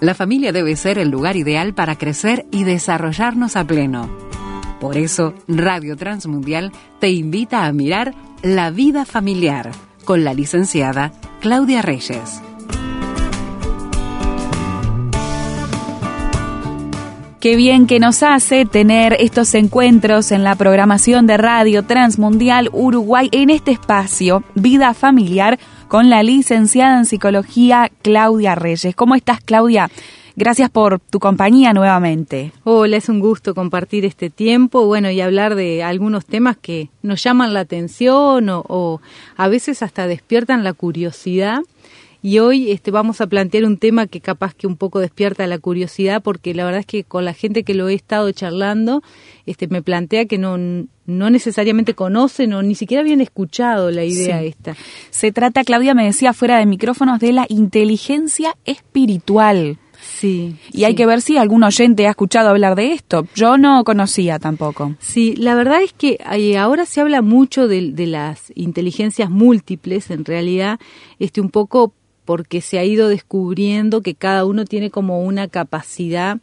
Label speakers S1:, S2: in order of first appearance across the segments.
S1: la familia debe ser el lugar ideal para crecer y desarrollarnos a pleno. Por eso, Radio Transmundial te invita a mirar La vida familiar con la licenciada Claudia Reyes.
S2: Qué bien que nos hace tener estos encuentros en la programación de Radio Transmundial Uruguay en este espacio, Vida Familiar, con la licenciada en psicología Claudia Reyes. ¿Cómo estás, Claudia? Gracias por tu compañía nuevamente.
S3: Hola, es un gusto compartir este tiempo, bueno, y hablar de algunos temas que nos llaman la atención o, o a veces hasta despiertan la curiosidad y hoy este, vamos a plantear un tema que capaz que un poco despierta la curiosidad porque la verdad es que con la gente que lo he estado charlando este, me plantea que no, no necesariamente conocen o ni siquiera habían escuchado la idea esta.
S2: Se trata, Claudia me decía fuera de micrófonos, de la inteligencia espiritual.
S3: Sí.
S2: Y hay que ver si algún oyente ha escuchado hablar de esto. Yo no conocía tampoco.
S3: Sí, la verdad es que eh, ahora se habla mucho de, de, las inteligencias múltiples, en realidad, este un poco porque se ha ido descubriendo que cada uno tiene como una capacidad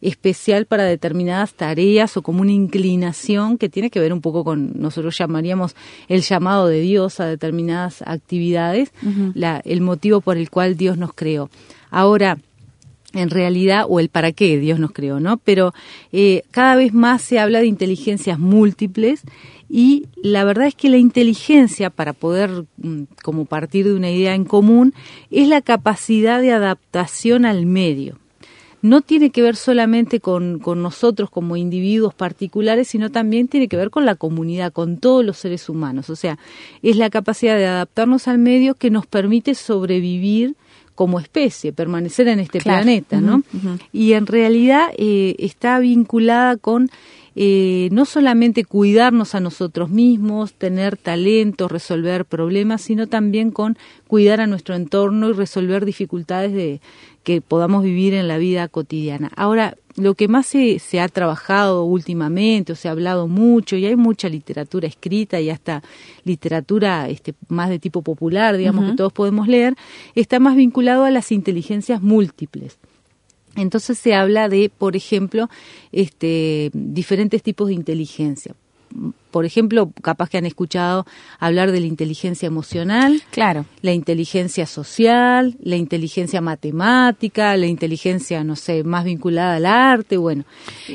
S3: especial para determinadas tareas o como una inclinación que tiene que ver un poco con, nosotros llamaríamos el llamado de Dios a determinadas actividades, uh -huh. la, el motivo por el cual Dios nos creó. Ahora, en realidad, o el para qué Dios nos creó, ¿no? Pero eh, cada vez más se habla de inteligencias múltiples y la verdad es que la inteligencia, para poder mm, como partir de una idea en común, es la capacidad de adaptación al medio. No tiene que ver solamente con, con nosotros como individuos particulares, sino también tiene que ver con la comunidad, con todos los seres humanos. O sea, es la capacidad de adaptarnos al medio que nos permite sobrevivir como especie, permanecer en este claro. planeta, ¿no? Uh -huh. Y en realidad eh, está vinculada con eh, no solamente cuidarnos a nosotros mismos, tener talento, resolver problemas, sino también con cuidar a nuestro entorno y resolver dificultades de, que podamos vivir en la vida cotidiana. Ahora, lo que más se, se, ha trabajado últimamente, o se ha hablado mucho, y hay mucha literatura escrita y hasta literatura este, más de tipo popular, digamos, uh -huh. que todos podemos leer, está más vinculado a las inteligencias múltiples. Entonces se habla de, por ejemplo, este, diferentes tipos de inteligencia. Por ejemplo, capaz que han escuchado hablar de la inteligencia emocional,
S2: claro,
S3: la inteligencia social, la inteligencia matemática, la inteligencia, no sé, más vinculada al arte, bueno.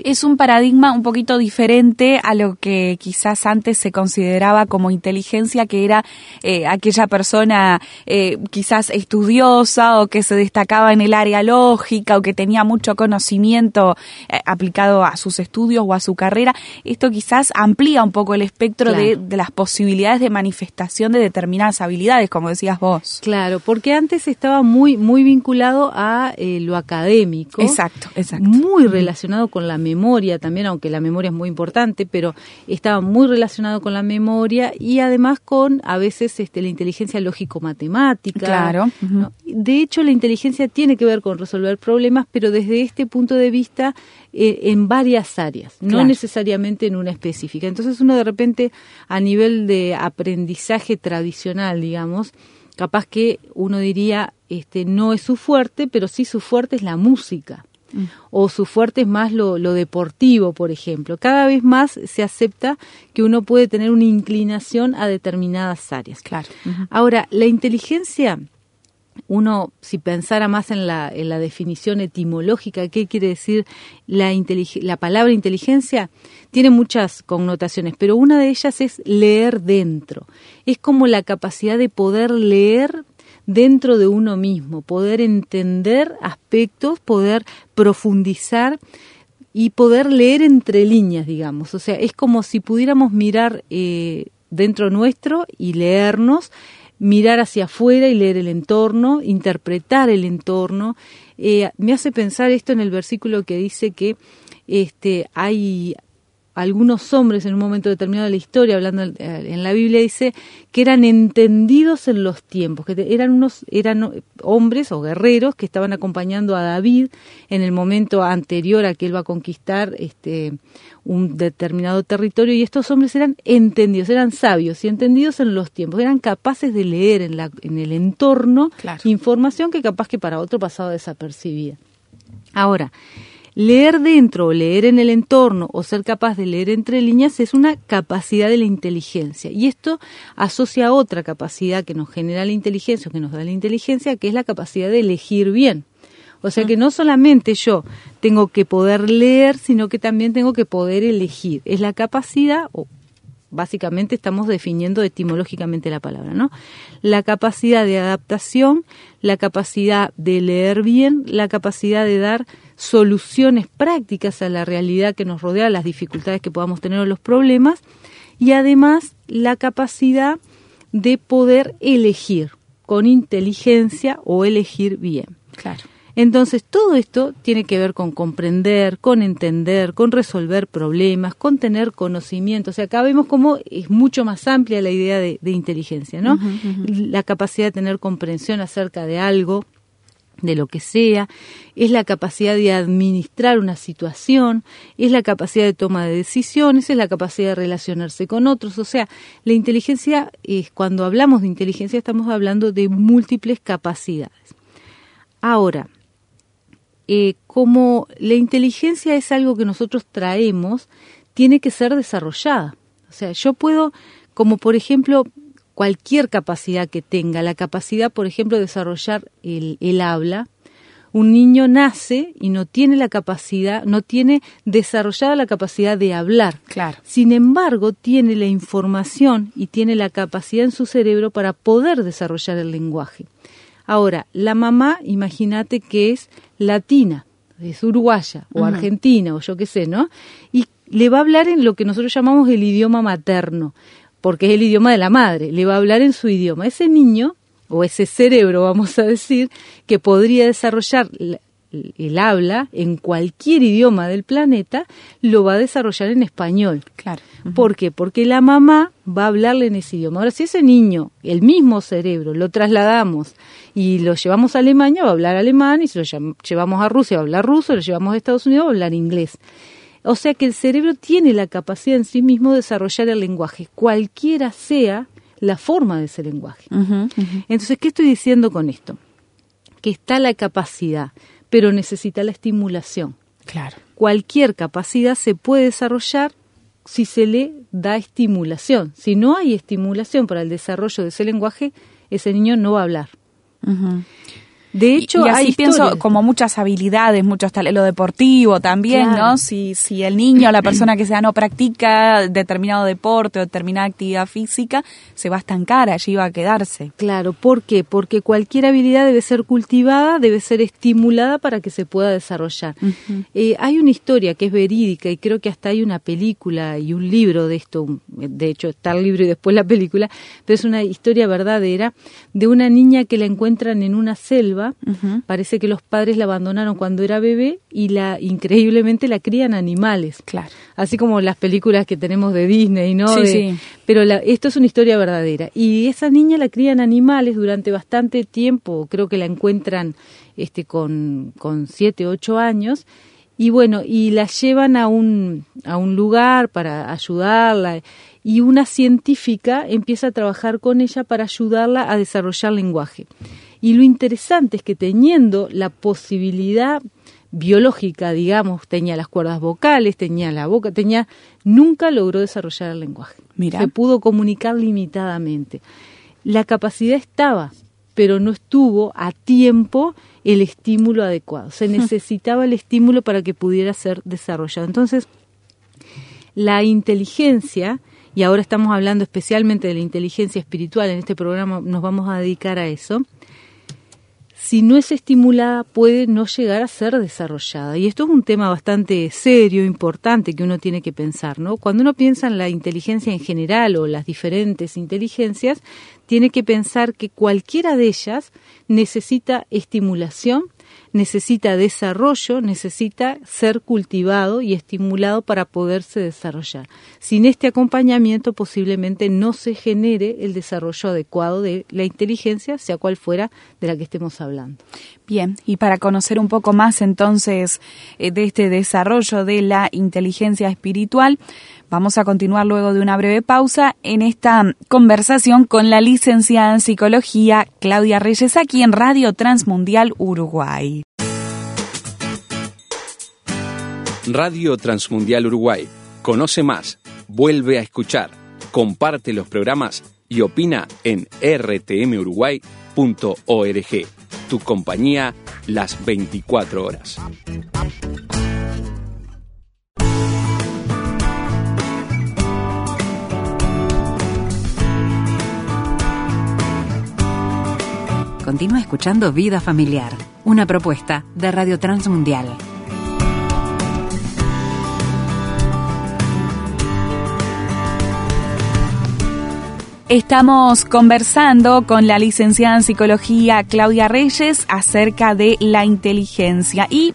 S2: Es un paradigma un poquito diferente a lo que quizás antes se consideraba como inteligencia, que era eh, aquella persona eh, quizás estudiosa o que se destacaba en el área lógica o que tenía mucho conocimiento eh, aplicado a sus estudios o a su carrera. Esto quizás amplía un poco el espectro claro. de, de, las posibilidades de manifestación de determinadas habilidades, como decías vos.
S3: Claro, porque antes estaba muy, muy vinculado a eh, lo académico.
S2: Exacto, exacto.
S3: Muy relacionado con la memoria también, aunque la memoria es muy importante, pero estaba muy relacionado con la memoria y además con a veces este, la inteligencia lógico-matemática.
S2: Claro.
S3: Uh -huh. ¿no? De hecho, la inteligencia tiene que ver con resolver problemas, pero desde este punto de vista en varias áreas, no necesariamente en una específica. Entonces uno de repente a nivel de aprendizaje tradicional, digamos, capaz que uno diría, este, no es su fuerte, pero sí su fuerte es la música. Mm. O su fuerte es más lo, lo, deportivo, por ejemplo. Cada vez más se acepta que uno puede tener una inclinación a determinadas áreas.
S2: Claro.
S3: Uh -huh. Ahora, la inteligencia uno, si pensara más en la, en la definición etimológica, ¿qué quiere decir la, la palabra inteligencia? Tiene muchas connotaciones, pero una de ellas es leer dentro. Es como la capacidad de poder leer dentro de uno mismo, poder entender aspectos, poder profundizar y poder leer entre líneas, digamos. O sea, es como si pudiéramos mirar eh, dentro nuestro y leernos mirar hacia afuera y leer el entorno, interpretar el entorno. Eh, me hace pensar esto en el versículo que dice que este, hay algunos hombres en un momento determinado de la historia, hablando en la Biblia, dice que eran entendidos en los tiempos, que eran unos eran hombres o guerreros que estaban acompañando a David en el momento anterior a que él va a conquistar este un determinado territorio y estos hombres eran entendidos, eran sabios y entendidos en los tiempos, eran capaces de leer en, la, en el entorno
S2: claro.
S3: información que capaz que para otro pasaba desapercibida. Ahora, leer dentro leer en el entorno o ser capaz de leer entre líneas es una capacidad de la inteligencia. Y esto asocia a otra capacidad que nos genera la inteligencia o que nos da la inteligencia, que es la capacidad de elegir bien. O sea que no solamente yo tengo que poder leer, sino que también tengo que poder elegir. Es la capacidad, o básicamente estamos definiendo etimológicamente la palabra, ¿no? La capacidad de adaptación, la capacidad de leer bien, la capacidad de dar soluciones prácticas a la realidad que nos rodea, las dificultades que podamos tener o los problemas, y además la capacidad de poder elegir con inteligencia o elegir bien.
S2: Claro.
S3: Entonces, todo esto tiene que ver con comprender, con entender, con resolver problemas, con tener conocimiento. O sea, acá vemos cómo es mucho más amplia la idea de, inteligencia, ¿no? La capacidad de tener comprensión acerca de algo, de lo que sea, es la capacidad de administrar una situación, es la capacidad de toma de decisiones, es la capacidad de relacionarse con otros. O sea, la inteligencia, es, cuando hablamos de inteligencia estamos hablando de múltiples capacidades. Ahora, eh, como la inteligencia es algo que nosotros traemos, tiene que ser desarrollada. O sea, yo puedo, como por ejemplo, cualquier capacidad que tenga, la capacidad, por ejemplo, de desarrollar el, el habla, un niño nace y no tiene la capacidad, no tiene desarrollada la capacidad de hablar.
S2: Claro.
S3: Sin embargo, tiene la información y tiene la capacidad en su cerebro para poder desarrollar el lenguaje. Ahora, la mamá, imagínate que es latina, es uruguaya o argentina o yo qué sé, ¿no? Y le va a hablar en lo que nosotros llamamos el idioma materno, porque es el idioma de la madre, le va a hablar en su idioma. Ese niño, o ese cerebro, vamos a decir, que podría desarrollar el habla en cualquier idioma del planeta, lo va a desarrollar en español.
S2: Claro.
S3: ¿Por qué? Porque la mamá va a hablarle en ese idioma. Ahora, si ese niño, el mismo cerebro, lo trasladamos y lo llevamos a Alemania, va a hablar alemán, y si lo llevamos a Rusia, va a hablar ruso, lo llevamos a Estados Unidos, va a hablar inglés. O sea que el cerebro tiene la capacidad en sí mismo de desarrollar el lenguaje, cualquiera sea la forma de ese lenguaje. Entonces, ¿qué estoy diciendo con esto? Que está la capacidad, pero necesita la estimulación.
S2: Claro.
S3: Cualquier capacidad se puede desarrollar si se le da estimulación. Si no hay estimulación para el desarrollo de ese lenguaje, ese niño no va a hablar.
S2: De hecho, y, así pienso como muchas habilidades, muchos lo deportivo también, ¿no? Si, si el niño o la persona que sea no practica determinado deporte o determinada actividad física, se va a estancar, allí va a quedarse.
S3: Claro, ¿por qué? Porque cualquier habilidad debe ser cultivada, debe ser estimulada para que se pueda desarrollar. Eh, hay una historia que es verídica y creo que hasta hay una película y un libro de esto, de hecho está el libro y después la película, pero es una historia verdadera de una niña que la encuentran en una selva Parece que los padres la abandonaron cuando era bebé y la increíblemente la crían animales.
S2: Claro.
S3: Así como las películas que tenemos de Disney, ¿no?
S2: Sí, sí.
S3: Pero esto es una historia verdadera. Y esa niña la crían animales durante bastante tiempo. Creo que la encuentran este, con, con siete, ocho años y bueno, y la llevan a un, a un lugar para ayudarla y una científica empieza a trabajar con ella para ayudarla a desarrollar lenguaje. Y lo interesante es que teniendo la posibilidad biológica, digamos, tenía las cuerdas vocales, tenía la boca, tenía, nunca logró desarrollar el lenguaje.
S2: Mira.
S3: Se pudo comunicar limitadamente. La capacidad estaba, pero no estuvo a tiempo el estímulo adecuado. Se necesitaba el estímulo para que pudiera ser desarrollado. Entonces, la inteligencia, y ahora estamos hablando especialmente de la inteligencia espiritual, en este programa nos vamos a dedicar a eso, si no es estimulada puede no llegar a ser desarrollada. Y esto es un tema bastante serio, importante que uno tiene que pensar, ¿no? Cuando uno piensa en la inteligencia en general o las diferentes inteligencias, tiene que pensar que cualquiera de ellas necesita estimulación necesita desarrollo, necesita ser cultivado y estimulado para poderse desarrollar. Sin este acompañamiento posiblemente no se genere el desarrollo adecuado de la inteligencia, sea cual fuera de la que estemos hablando.
S2: Bien, y para conocer un poco más entonces eh, de este desarrollo de la inteligencia espiritual, Vamos a continuar luego de una breve pausa en esta conversación con la licenciada en psicología Claudia Reyes aquí en Radio Transmundial Uruguay.
S4: Radio Transmundial Uruguay. Conoce más, vuelve a escuchar, comparte los programas y opina en rtmuruguay.org. Tu compañía las 24 horas.
S1: Continúa escuchando Vida Familiar, una propuesta de Radio Transmundial.
S2: Estamos conversando con la licenciada en psicología Claudia Reyes acerca de la inteligencia y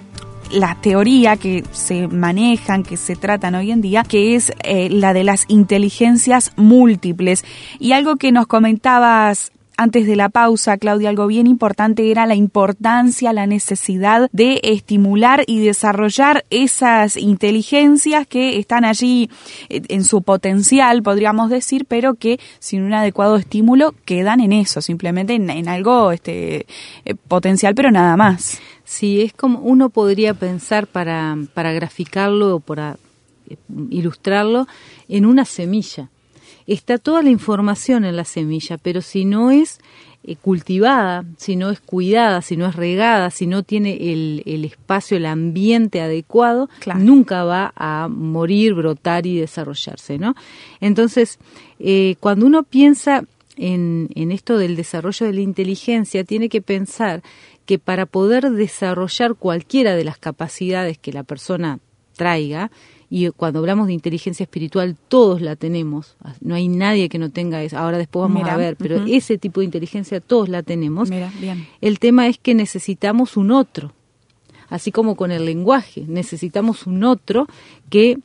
S2: la teoría que se manejan, que se tratan hoy en día, que es eh, la de las inteligencias múltiples. Y algo que nos comentabas antes de la pausa, Claudia, algo bien importante era la importancia, la necesidad de estimular y desarrollar esas inteligencias que están allí eh, en su potencial, podríamos decir, pero que sin un adecuado estímulo quedan en eso, simplemente en, algo este, eh, potencial, pero nada más.
S3: Sí, es como uno podría pensar para, para graficarlo o para eh, ilustrarlo en una semilla está toda la información en la semilla, pero si no es eh, cultivada, si no es cuidada, si no es regada, si no tiene el, el espacio, el ambiente adecuado, nunca va a morir, brotar y desarrollarse, ¿no? Entonces, eh, cuando uno piensa en, en esto del desarrollo de la inteligencia, tiene que pensar que para poder desarrollar cualquiera de las capacidades que la persona traiga, y cuando hablamos de inteligencia espiritual todos la tenemos, no hay nadie que no tenga eso, ahora después vamos a ver, pero ese tipo de inteligencia todos la tenemos. El tema es que necesitamos un otro, así como con el lenguaje, necesitamos un otro que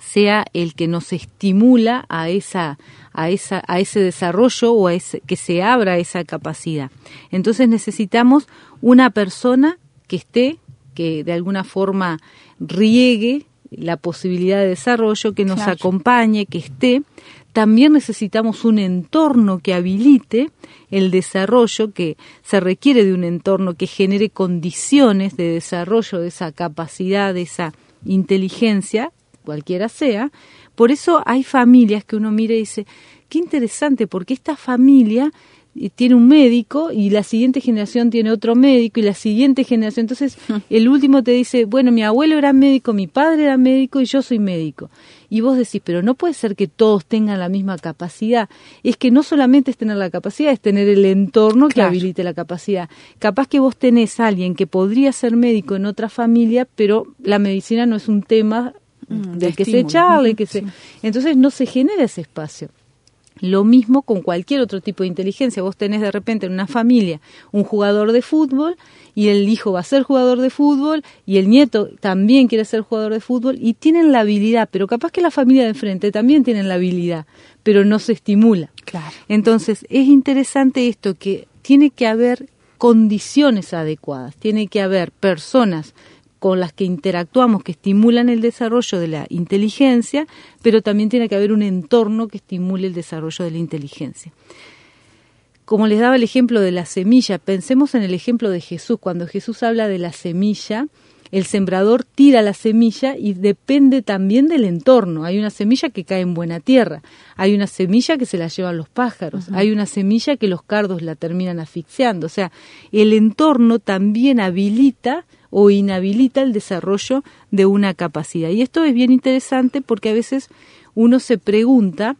S3: sea el que nos estimula a esa a esa a ese desarrollo o a ese, que se abra esa capacidad. Entonces necesitamos una persona que esté que de alguna forma riegue la posibilidad de desarrollo, que nos acompañe, que esté. También necesitamos un entorno que habilite el desarrollo, que se requiere de un entorno que genere condiciones de desarrollo de esa capacidad, de esa inteligencia, cualquiera sea. Por eso hay familias que uno mira y dice, qué interesante, porque esta familia tiene un médico y la siguiente generación tiene otro médico y la siguiente generación. Entonces, el último te dice, bueno, mi abuelo era médico, mi padre era médico y yo soy médico. Y vos decís, pero no puede ser que todos tengan la misma capacidad. Es que no solamente es tener la capacidad, es tener el entorno que habilite la capacidad. Capaz que vos tenés a alguien que podría ser médico en otra familia, pero la medicina no es un tema mm, del que se charle, que se... Entonces no se genera ese espacio. Lo mismo con cualquier otro tipo de inteligencia. Vos tenés de repente en una familia un jugador de fútbol y el hijo va a ser jugador de fútbol y el nieto también quiere ser jugador de fútbol y tienen la habilidad, pero capaz que la familia de enfrente también tienen la habilidad, pero no se estimula.
S2: Claro.
S3: Entonces, es interesante esto que tiene que haber condiciones adecuadas, tiene que haber personas con las que interactuamos que estimulan el desarrollo de la inteligencia, pero también tiene que haber un entorno que estimule el desarrollo de la inteligencia. Como les daba el ejemplo de la semilla, pensemos en el ejemplo de Jesús. Cuando Jesús habla de la semilla, el sembrador tira la semilla y depende también del entorno. Hay una semilla que cae en buena tierra, hay una semilla que se la llevan los pájaros, hay una semilla que los cardos la terminan asfixiando. O sea, el entorno también habilita o inhabilita el desarrollo de una capacidad. Y esto es bien interesante porque a veces uno se pregunta,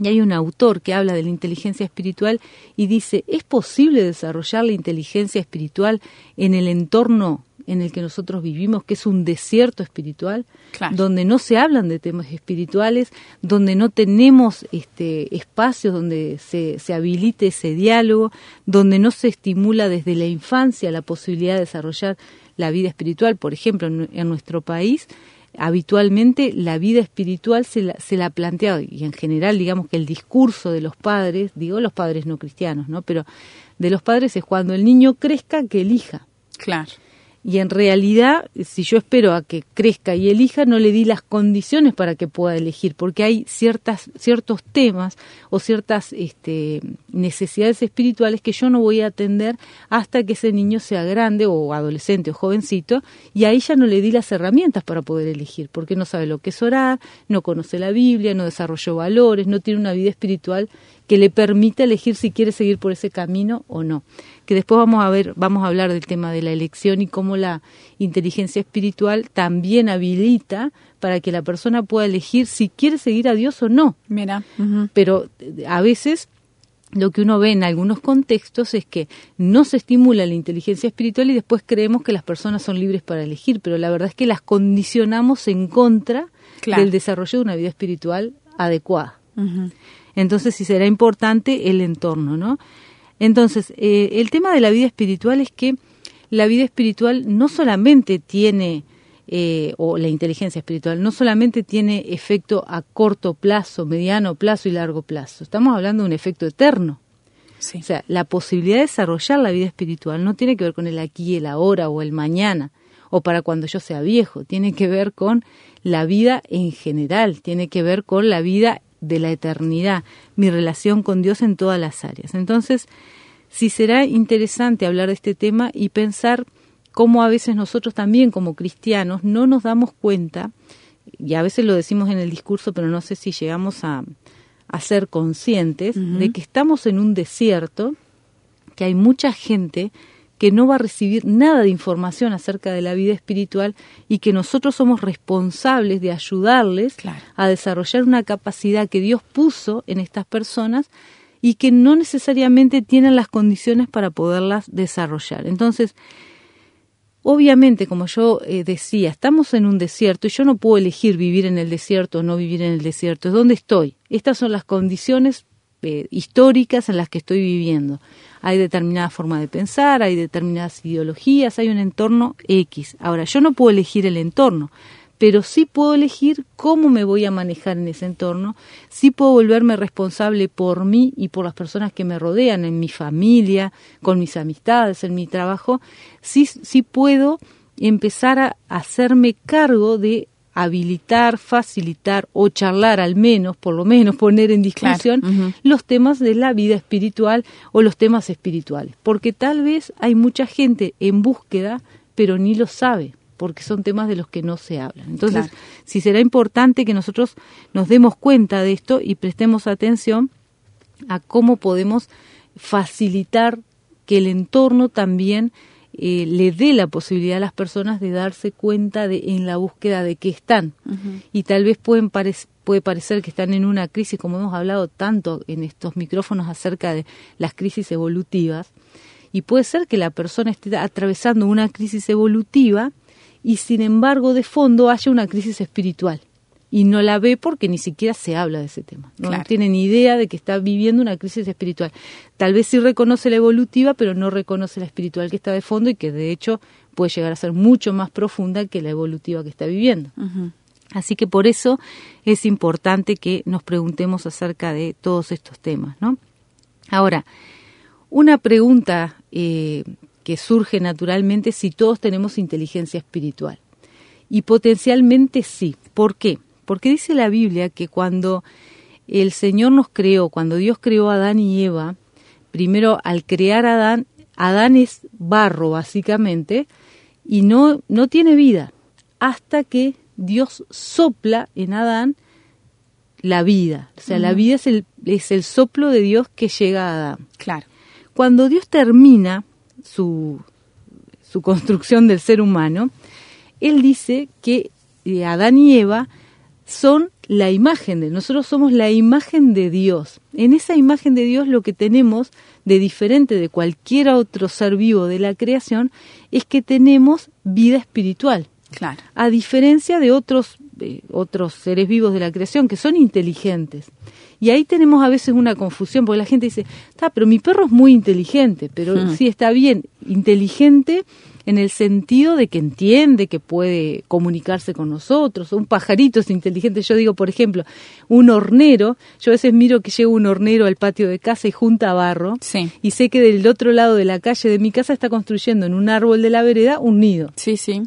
S3: y hay un autor que habla de la inteligencia espiritual y dice, ¿es posible desarrollar la inteligencia espiritual en el entorno en el que nosotros vivimos, que es un desierto espiritual, donde no se hablan de temas espirituales, donde no tenemos este, espacios donde se, se habilite ese diálogo, donde no se estimula desde la infancia la posibilidad de desarrollar la vida espiritual. Por ejemplo, en, nuestro país, habitualmente la vida espiritual se la, se la plantea, y en general digamos que el discurso de los padres, digo los padres no cristianos, ¿no? Pero de los padres es cuando el niño crezca que elija.
S2: Claro.
S3: Y en realidad, si yo espero a que crezca y elija, no le di las condiciones para que pueda elegir, porque hay ciertas, ciertos temas o ciertas este, necesidades espirituales que yo no voy a atender hasta que ese niño sea grande o adolescente o jovencito y ahí ya no le di las herramientas para poder elegir, porque no sabe lo que es orar, no conoce la Biblia, no desarrolló valores, no tiene una vida espiritual que le permita elegir si quiere seguir por ese camino o no. Que después vamos a ver, vamos a hablar del tema de la elección y cómo la inteligencia espiritual también habilita para que la persona pueda elegir si quiere seguir a Dios o no.
S2: Mira.
S3: Pero eh, a veces lo que uno ve en algunos contextos es que no se estimula la inteligencia espiritual y después creemos que las personas son libres para elegir, pero la verdad es que las condicionamos en contra del desarrollo de una vida espiritual adecuada. Entonces, sí será importante el entorno, ¿no? Entonces, eh, el tema de la vida espiritual es que la vida espiritual no solamente tiene eh, o la inteligencia espiritual no solamente tiene efecto a corto plazo, mediano plazo y largo plazo, estamos hablando de un efecto eterno. O sea, la posibilidad de desarrollar la vida espiritual no tiene que ver con el aquí, el ahora o el mañana, o para cuando yo sea viejo, tiene que ver con la vida en general, tiene que ver con la vida de la eternidad, mi relación con Dios en todas las áreas. Entonces, sí será interesante hablar de este tema y pensar cómo a veces nosotros también como cristianos no nos damos cuenta, y a veces lo decimos en el discurso, pero no sé si llegamos a, ser conscientes de que estamos en un desierto, que hay mucha gente que no va a recibir nada de información acerca de la vida espiritual y que nosotros somos responsables de ayudarles a desarrollar una capacidad que Dios puso en estas personas y que no necesariamente tienen las condiciones para poderlas desarrollar. Entonces, Obviamente, como yo eh, decía, estamos en un desierto y yo no puedo elegir vivir en el desierto o no vivir en el desierto. Es donde estoy. Estas son las condiciones eh, históricas en las que estoy viviendo. Hay determinada forma de pensar, hay determinadas ideologías, hay un entorno X. Ahora, yo no puedo elegir el entorno, pero sí puedo elegir cómo me voy a manejar en ese entorno, sí puedo volverme responsable por mí y por las personas que me rodean, en mi familia, con mis amistades, en mi trabajo, sí, sí puedo empezar a hacerme cargo de habilitar, facilitar o charlar al menos, por lo menos poner en discusión los temas de la vida espiritual o los temas espirituales, porque tal vez hay mucha gente en búsqueda, pero ni lo sabe porque son temas de los que no se hablan. Entonces, sí será importante que nosotros nos demos cuenta de esto y prestemos atención a cómo podemos facilitar que el entorno también eh, le dé la posibilidad a las personas de darse cuenta de en la búsqueda de qué están. Y tal vez pueden puede parecer que están en una crisis, como hemos hablado tanto en estos micrófonos acerca de las crisis evolutivas, y puede ser que la persona esté atravesando una crisis evolutiva y sin embargo de fondo haya una crisis espiritual y no la ve porque ni siquiera se habla de ese tema. No, tiene ni idea de que está viviendo una crisis espiritual. Tal vez sí reconoce la evolutiva, pero no reconoce la espiritual que está de fondo y que de hecho puede llegar a ser mucho más profunda que la evolutiva que está viviendo. Así que por eso es importante que nos preguntemos acerca de todos estos temas. ¿no? Ahora, una pregunta eh, que surge naturalmente si todos tenemos inteligencia espiritual. Y potencialmente sí. ¿Por qué? Porque dice la Biblia que cuando el Señor nos creó, cuando Dios creó a Adán y Eva, primero al crear a Adán, Adán es barro básicamente y no, no tiene vida hasta que Dios sopla en Adán la vida. O sea, la vida es el, es el soplo de Dios que llega a Adán.
S2: Claro.
S3: Cuando Dios termina su, su construcción del ser humano, él dice que eh, Adán y Eva son la imagen de nosotros somos la imagen de Dios. En esa imagen de Dios lo que tenemos de diferente de cualquier otro ser vivo de la creación es que tenemos vida espiritual.
S2: Claro.
S3: A diferencia de otros eh, otros seres vivos de la creación que son inteligentes. Y ahí tenemos a veces una confusión, porque la gente dice, está, pero mi perro es muy inteligente, pero hmm. sí está bien, inteligente en el sentido de que entiende, que puede comunicarse con nosotros. Un pajarito es inteligente. Yo digo, por ejemplo, un hornero. Yo a veces miro que llega un hornero al patio de casa y junta barro. Y sé que del otro lado de la calle de mi casa está construyendo en un árbol de la vereda un nido.
S2: Sí, sí.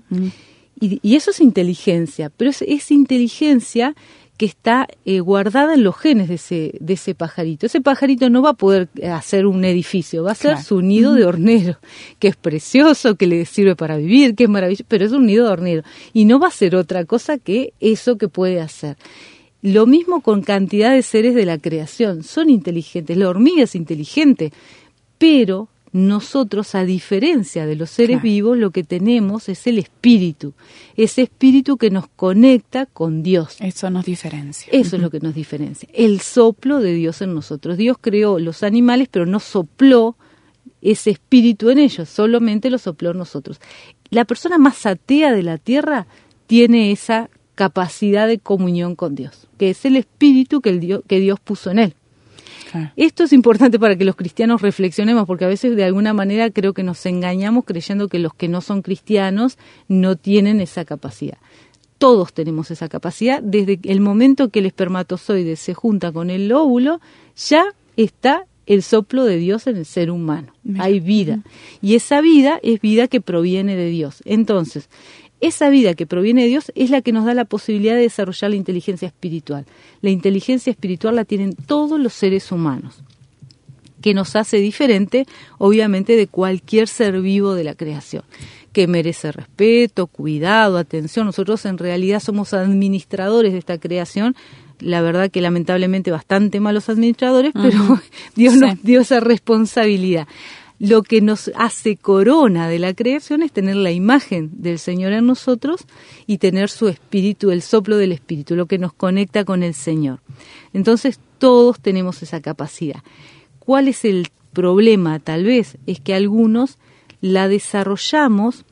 S3: Y, eso es inteligencia, pero es, es inteligencia que está eh, guardada en los genes de ese, de ese pajarito. Ese pajarito no va a poder hacer un edificio, va a ser su nido de hornero, que es precioso, que le sirve para vivir, que es maravilloso, pero es un nido de hornero. Y no va a ser otra cosa que eso que puede hacer. Lo mismo con cantidad de seres de la creación. Son inteligentes. La hormiga es inteligente, pero nosotros, a diferencia de los seres vivos, lo que tenemos es el espíritu, ese espíritu que nos conecta con Dios.
S2: Eso nos diferencia.
S3: Eso es lo que nos diferencia, el soplo de Dios en nosotros. Dios creó los animales, pero no sopló ese espíritu en ellos, solamente lo sopló en nosotros. La persona más atea de la tierra tiene esa capacidad de comunión con Dios, que es el espíritu que, el Dios, que Dios puso en él. Esto es importante para que los cristianos reflexionemos, porque a veces de alguna manera creo que nos engañamos creyendo que los que no son cristianos no tienen esa capacidad. Todos tenemos esa capacidad. Desde el momento que el espermatozoide se junta con el óvulo, ya está el soplo de Dios en el ser humano. Hay vida. Y esa vida es vida que proviene de Dios. Entonces, esa vida que proviene de Dios es la que nos da la posibilidad de desarrollar la inteligencia espiritual. La inteligencia espiritual la tienen todos los seres humanos, que nos hace diferente, obviamente, de cualquier ser vivo de la creación, que merece respeto, cuidado, atención. Nosotros en realidad somos administradores de esta creación, la verdad que lamentablemente bastante malos administradores, pero Dios nos dio esa responsabilidad lo que nos hace corona de la creación es tener la imagen del Señor en nosotros y tener su espíritu, el soplo del espíritu, lo que nos conecta con el Señor. Entonces todos tenemos esa capacidad. ¿Cuál es el problema? Tal vez es que algunos la desarrollamos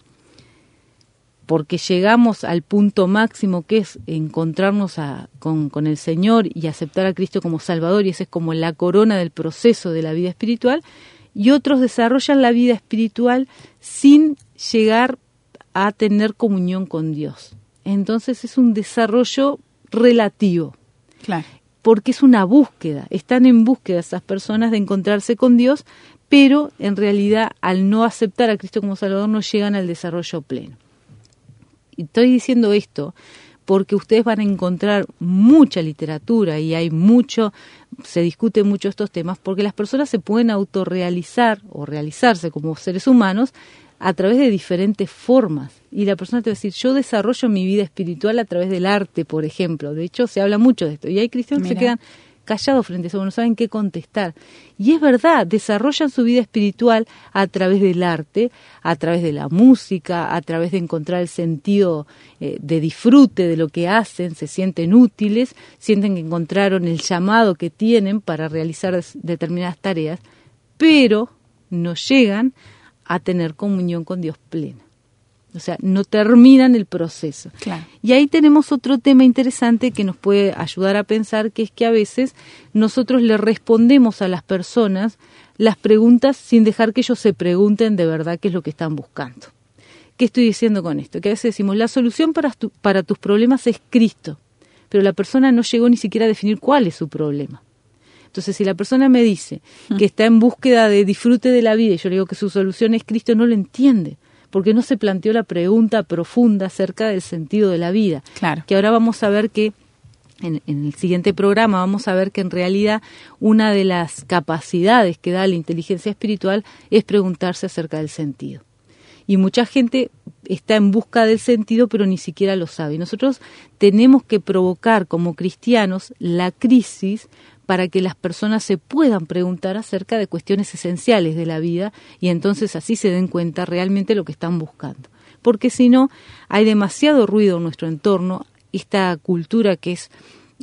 S3: porque llegamos al punto máximo que es encontrarnos con, con, el Señor y aceptar a Cristo como Salvador, y esa es como la corona del proceso de la vida espiritual, y otros desarrollan la vida espiritual sin llegar a tener comunión con Dios. Entonces es un desarrollo relativo.
S2: Claro.
S3: Porque es una búsqueda. Están en búsqueda esas personas de encontrarse con Dios, pero en realidad al no aceptar a Cristo como Salvador no llegan al desarrollo pleno. Y estoy diciendo esto porque ustedes van a encontrar mucha literatura y hay mucho, se discute mucho estos temas, porque las personas se pueden autorrealizar o realizarse como seres humanos a través de diferentes formas. Y la persona te va a decir, yo desarrollo mi vida espiritual a través del arte, por ejemplo. De hecho, se habla mucho de esto. Y hay cristianos que se quedan callados frente a eso, no saben qué contestar. Y es verdad, desarrollan su vida espiritual a través del arte, a través de la música, a través de encontrar el sentido eh, de disfrute de lo que hacen, se sienten útiles, sienten que encontraron el llamado que tienen para realizar determinadas tareas, pero no llegan a tener comunión con Dios plena. O sea, no terminan el proceso. Y ahí tenemos otro tema interesante que nos puede ayudar a pensar, que es que a veces nosotros le respondemos a las personas las preguntas sin dejar que ellos se pregunten de verdad qué es lo que están buscando. ¿Qué estoy diciendo con esto? Que a veces decimos, la solución para, para tus problemas es Cristo, pero la persona no llegó ni siquiera a definir cuál es su problema. Entonces, si la persona me dice que está en búsqueda de disfrute de la vida y yo le digo que su solución es Cristo, no lo entiende porque no se planteó la pregunta profunda acerca del sentido de la vida.
S2: Claro.
S3: Que ahora vamos a ver que en, el siguiente programa vamos a ver que en realidad una de las capacidades que da la inteligencia espiritual es preguntarse acerca del sentido. Y mucha gente está en busca del sentido, pero ni siquiera lo sabe. Y nosotros tenemos que provocar como cristianos la crisis para que las personas se puedan preguntar acerca de cuestiones esenciales de la vida y entonces así se den cuenta realmente lo que están buscando. Porque si no, hay demasiado ruido en nuestro entorno, esta cultura que es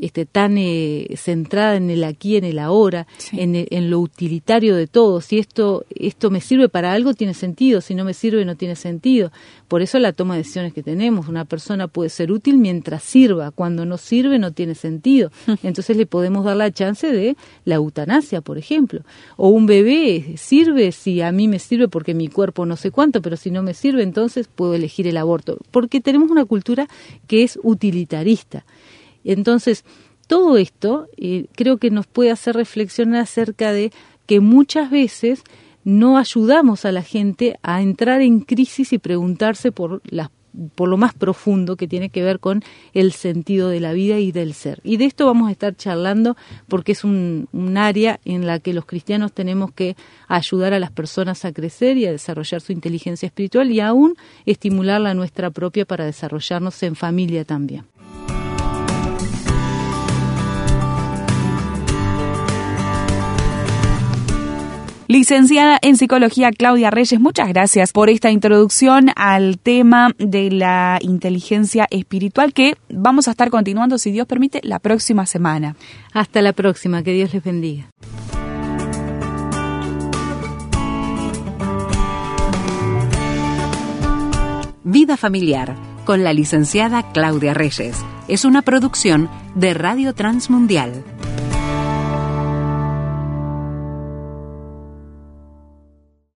S3: este, tan eh, centrada en el aquí, en el ahora, en, en, lo utilitario de todo. Si esto, esto me sirve para algo, tiene sentido. Si no me sirve, no tiene sentido. Por eso la toma de decisiones que tenemos. Una persona puede ser útil mientras sirva. Cuando no sirve, no tiene sentido. Entonces le podemos dar la chance de la eutanasia, por ejemplo. O un bebé sirve si a mí me sirve porque mi cuerpo no sé cuánto, pero si no me sirve, entonces puedo elegir el aborto. Porque tenemos una cultura que es utilitarista. Entonces, todo esto eh, creo que nos puede hacer reflexionar acerca de que muchas veces no ayudamos a la gente a entrar en crisis y preguntarse por las por lo más profundo que tiene que ver con el sentido de la vida y del ser. Y de esto vamos a estar charlando porque es un, un área en la que los cristianos tenemos que ayudar a las personas a crecer y a desarrollar su inteligencia espiritual y aún estimular la nuestra propia para desarrollarnos en familia también.
S2: Licenciada en Psicología Claudia Reyes, muchas gracias por esta introducción al tema de la inteligencia espiritual que vamos a estar continuando, si Dios permite, la próxima semana.
S3: Hasta la próxima, que Dios les bendiga.
S1: Vida familiar con la licenciada Claudia Reyes es una producción de Radio Transmundial